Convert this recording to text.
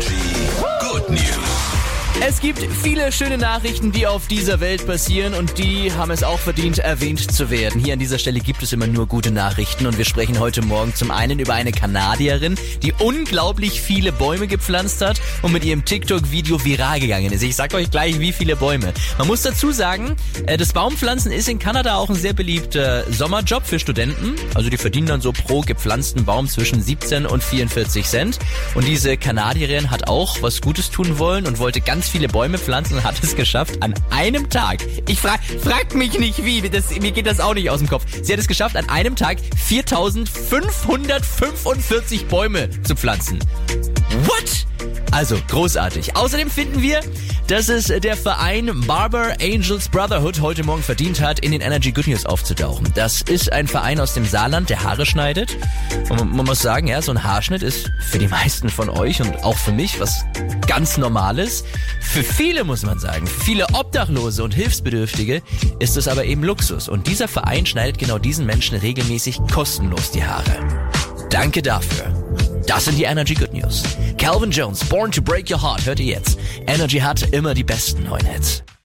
Good News. Es gibt viele schöne Nachrichten, die auf dieser Welt passieren und die haben es auch verdient, erwähnt zu werden. Hier an dieser Stelle gibt es immer nur gute Nachrichten und wir sprechen heute Morgen zum einen über eine Kanadierin, die unglaublich viele Bäume gepflanzt hat und mit ihrem TikTok-Video viral gegangen ist. Ich sag euch gleich, wie viele Bäume. Man muss dazu sagen, äh, das Baumpflanzen ist in Kanada auch ein sehr beliebter Sommerjob für Studenten. Also die verdienen dann so pro gepflanzten Baum zwischen 17 und 44 Cent. Und diese Kanadierin hat auch was Gutes tun wollen und wollte ganz viele Bäume pflanzen und hat es geschafft an einem Tag. Ich frag, fragt mich nicht wie, das, mir geht das auch nicht aus dem Kopf. Sie hat es geschafft, an einem Tag 4545 Bäume zu pflanzen. What? Also, großartig. Außerdem finden wir, dass es der Verein Barber Angels Brotherhood heute Morgen verdient hat, in den Energy Good News aufzutauchen. Das ist ein Verein aus dem Saarland, der Haare schneidet. Und man muss sagen, ja, so ein Haarschnitt ist für die meisten von euch und auch für mich was ganz Normales. Für viele muss man sagen, für viele Obdachlose und Hilfsbedürftige ist es aber eben Luxus. Und dieser Verein schneidet genau diesen Menschen regelmäßig kostenlos die Haare. Danke dafür. Das sind die Energy Good News. Calvin Jones, Born to Break Your Heart, hört ihr jetzt. Energy hat immer die besten neuen Hits.